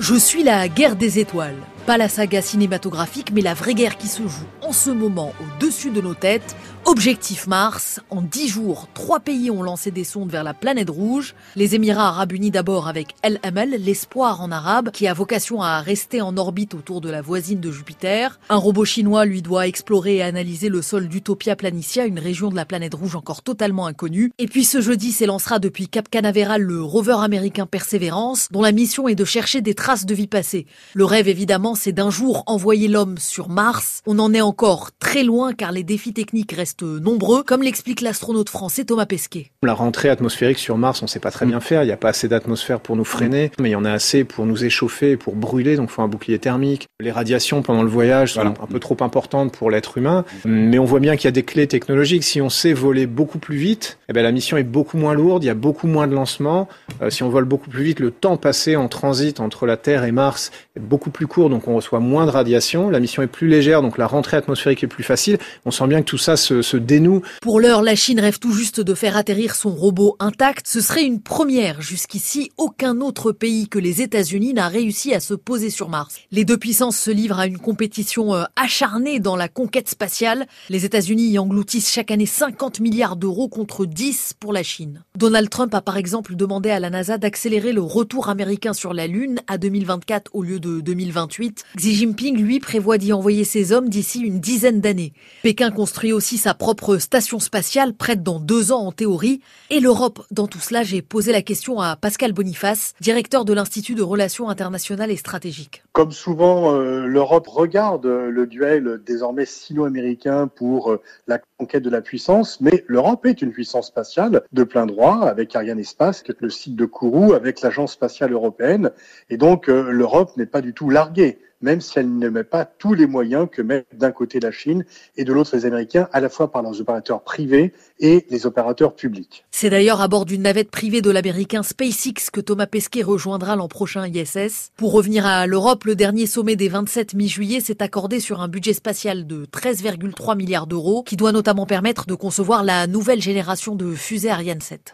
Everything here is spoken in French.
Je suis la guerre des étoiles. Pas la saga cinématographique, mais la vraie guerre qui se joue en ce moment au-dessus de nos têtes. Objectif Mars. En dix jours, trois pays ont lancé des sondes vers la planète rouge. Les Émirats arabes unis d'abord avec LML, l'espoir en arabe, qui a vocation à rester en orbite autour de la voisine de Jupiter. Un robot chinois lui doit explorer et analyser le sol d'Utopia Planitia, une région de la planète rouge encore totalement inconnue. Et puis ce jeudi s'élancera depuis Cap Canaveral le rover américain Perseverance, dont la mission est de chercher des traces de vie passée. Le rêve évidemment c'est d'un jour envoyer l'homme sur Mars. On en est encore très loin car les défis techniques restent nombreux, comme l'explique l'astronaute français Thomas Pesquet. La rentrée atmosphérique sur Mars, on ne sait pas très bien faire. Il n'y a pas assez d'atmosphère pour nous freiner, mais il y en a assez pour nous échauffer, pour brûler, donc il faut un bouclier thermique. Les radiations pendant le voyage sont un peu trop importantes pour l'être humain, mais on voit bien qu'il y a des clés technologiques. Si on sait voler beaucoup plus vite, eh bien, la mission est beaucoup moins lourde, il y a beaucoup moins de lancements. Euh, si on vole beaucoup plus vite, le temps passé en transit entre la Terre et Mars est beaucoup plus court, donc on reçoit moins de radiation, la mission est plus légère, donc la rentrée atmosphérique est plus facile. On sent bien que tout ça se, se dénoue. Pour l'heure, la Chine rêve tout juste de faire atterrir son robot intact. Ce serait une première. Jusqu'ici, aucun autre pays que les États-Unis n'a réussi à se poser sur Mars. Les deux puissances se livrent à une compétition euh, acharnée dans la conquête spatiale. Les États-Unis y engloutissent chaque année 50 milliards d'euros contre 10 pour la Chine. Donald Trump a par exemple demandé à la NASA d'accélérer le retour américain sur la Lune à 2024 au lieu de 2028. Xi Jinping, lui, prévoit d'y envoyer ses hommes d'ici une dizaine d'années. Pékin construit aussi sa propre station spatiale, prête dans deux ans en théorie. Et l'Europe, dans tout cela, j'ai posé la question à Pascal Boniface, directeur de l'Institut de Relations internationales et stratégiques. Comme souvent, euh, l'Europe regarde le duel désormais sino-américain pour euh, la conquête de la puissance, mais l'Europe est une puissance spatiale de plein droit, avec Ariane Espace, qui est le site de Kourou, avec l'Agence spatiale européenne. Et donc, euh, l'Europe n'est pas du tout larguée même si elle ne met pas tous les moyens que mettent d'un côté la Chine et de l'autre les Américains, à la fois par leurs opérateurs privés et les opérateurs publics. C'est d'ailleurs à bord d'une navette privée de l'américain SpaceX que Thomas Pesquet rejoindra l'an prochain ISS. Pour revenir à l'Europe, le dernier sommet des 27 mi-juillet s'est accordé sur un budget spatial de 13,3 milliards d'euros qui doit notamment permettre de concevoir la nouvelle génération de fusées Ariane 7.